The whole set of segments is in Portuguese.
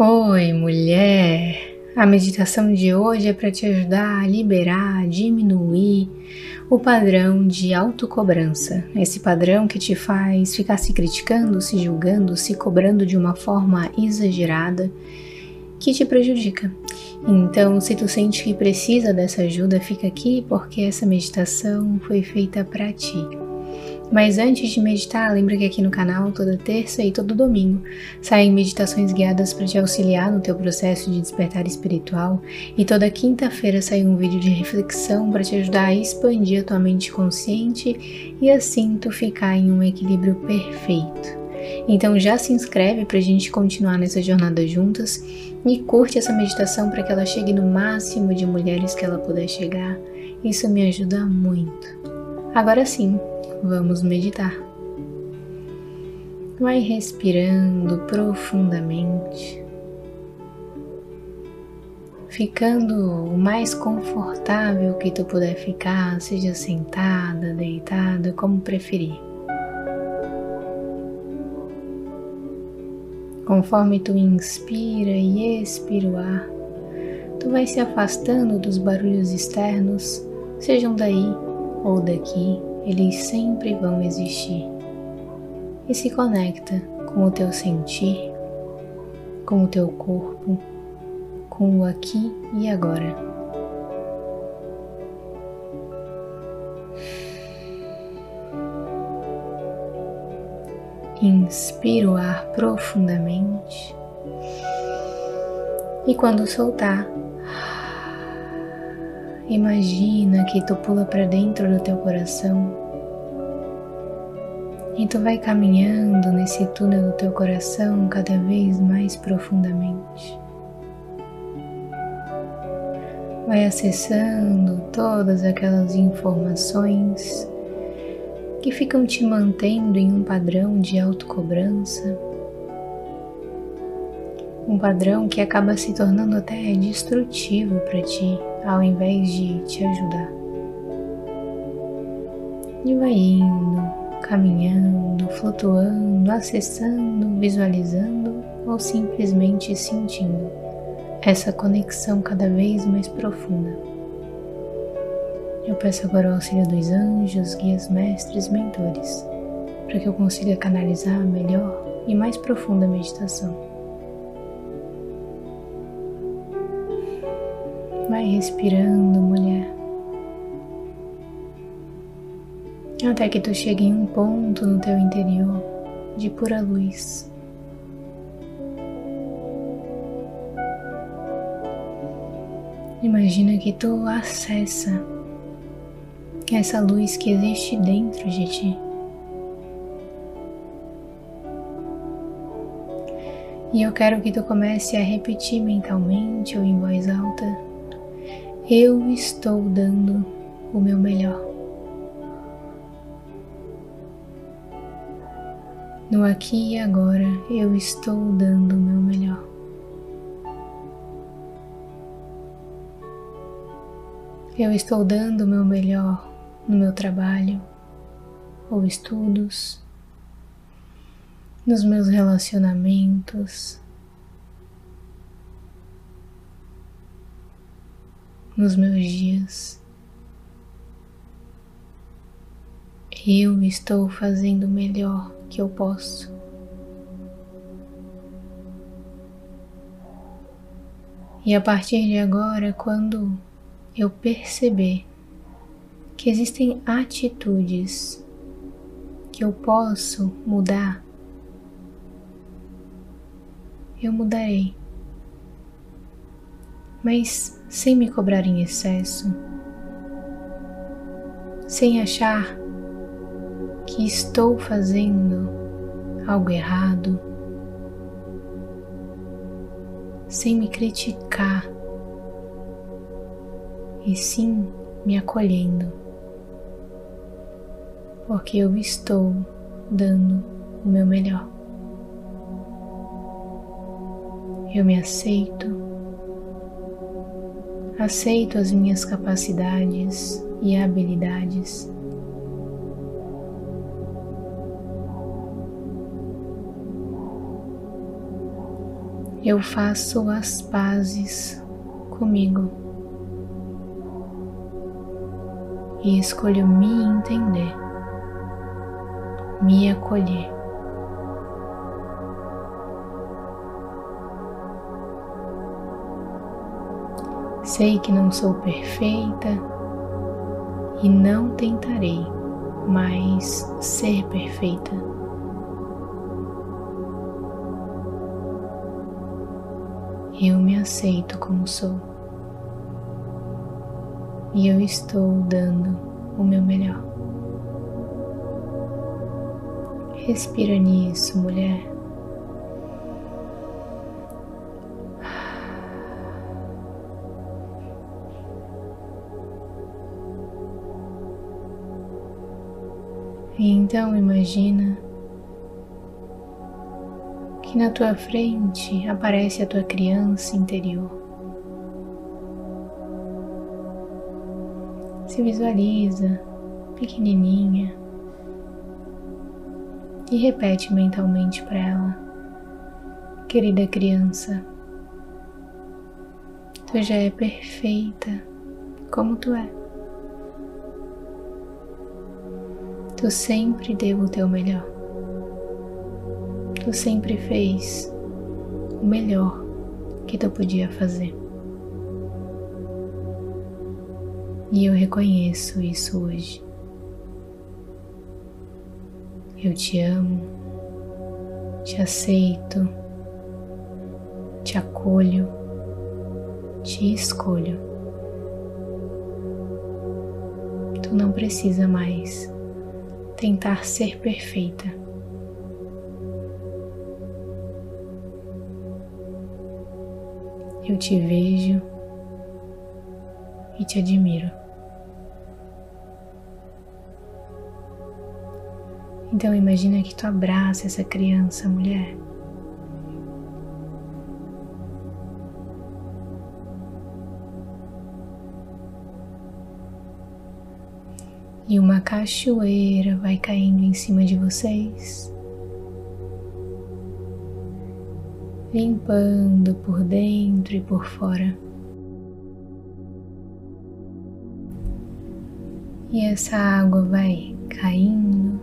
Oi, mulher! A meditação de hoje é para te ajudar a liberar, a diminuir o padrão de autocobrança. Esse padrão que te faz ficar se criticando, se julgando, se cobrando de uma forma exagerada que te prejudica. Então, se tu sente que precisa dessa ajuda, fica aqui porque essa meditação foi feita para ti. Mas antes de meditar, lembra que aqui no canal, toda terça e todo domingo, saem meditações guiadas para te auxiliar no teu processo de despertar espiritual, e toda quinta-feira sai um vídeo de reflexão para te ajudar a expandir a tua mente consciente e assim tu ficar em um equilíbrio perfeito. Então já se inscreve para a gente continuar nessa jornada juntas e curte essa meditação para que ela chegue no máximo de mulheres que ela puder chegar. Isso me ajuda muito. Agora sim, vamos meditar. Vai respirando profundamente, ficando o mais confortável que tu puder ficar, seja sentada, deitada, como preferir. Conforme tu inspira e expira o ar, tu vai se afastando dos barulhos externos, sejam daí ou daqui, eles sempre vão existir. E se conecta com o teu sentir, com o teu corpo, com o aqui e agora. Inspira o ar profundamente e quando soltar, Imagina que tu pula para dentro do teu coração. E tu vai caminhando nesse túnel do teu coração cada vez mais profundamente. Vai acessando todas aquelas informações que ficam te mantendo em um padrão de autocobrança, um padrão que acaba se tornando até destrutivo para ti ao invés de te ajudar. E vai indo, caminhando, flutuando, acessando, visualizando ou simplesmente sentindo essa conexão cada vez mais profunda. Eu peço agora o auxílio dos anjos, guias, mestres, mentores, para que eu consiga canalizar a melhor e mais profunda meditação. Vai respirando, mulher. Até que tu chegue em um ponto no teu interior de pura luz. Imagina que tu acessa essa luz que existe dentro de ti. E eu quero que tu comece a repetir mentalmente ou em voz alta eu estou dando o meu melhor. No aqui e agora eu estou dando o meu melhor. Eu estou dando o meu melhor no meu trabalho ou estudos, nos meus relacionamentos, nos meus dias. Eu estou fazendo o melhor que eu posso. E a partir de agora, quando eu perceber que existem atitudes que eu posso mudar, eu mudarei mas sem me cobrar em excesso, sem achar que estou fazendo algo errado, sem me criticar, e sim me acolhendo, porque eu estou dando o meu melhor. Eu me aceito aceito as minhas capacidades e habilidades. eu faço as pazes comigo e escolho me entender, me acolher. Sei que não sou perfeita e não tentarei mais ser perfeita. Eu me aceito como sou e eu estou dando o meu melhor. Respira nisso, mulher. E então imagina que na tua frente aparece a tua criança interior. Se visualiza pequenininha e repete mentalmente para ela: Querida criança, tu já é perfeita como tu é. Tu sempre deu o teu melhor. Tu sempre fez o melhor que tu podia fazer. E eu reconheço isso hoje. Eu te amo, te aceito, te acolho, te escolho. Tu não precisa mais tentar ser perfeita. Eu te vejo e te admiro. Então imagina que tu abraça essa criança, mulher. E uma cachoeira vai caindo em cima de vocês, limpando por dentro e por fora. E essa água vai caindo,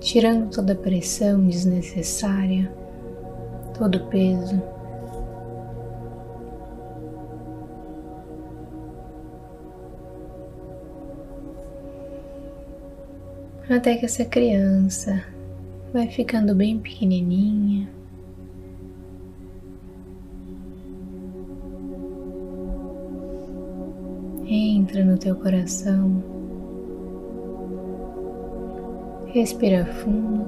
tirando toda a pressão desnecessária, todo o peso. Até que essa criança vai ficando bem pequenininha. Entra no teu coração, respira fundo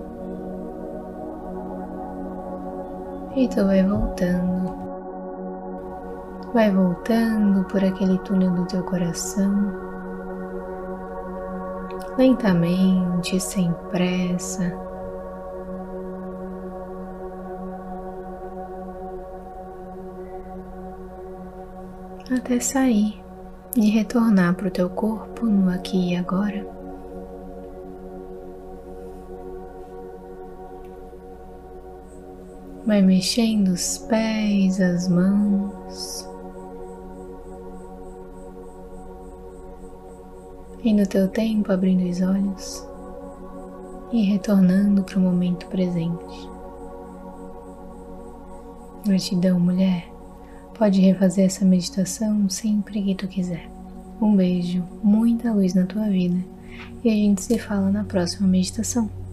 e tu vai voltando. Vai voltando por aquele túnel do teu coração lentamente, sem pressa. Até sair e retornar para o teu corpo no aqui e agora. Vai mexendo os pés, as mãos. E no teu tempo abrindo os olhos e retornando para o momento presente. Gratidão, mulher. Pode refazer essa meditação sempre que tu quiser. Um beijo, muita luz na tua vida e a gente se fala na próxima meditação.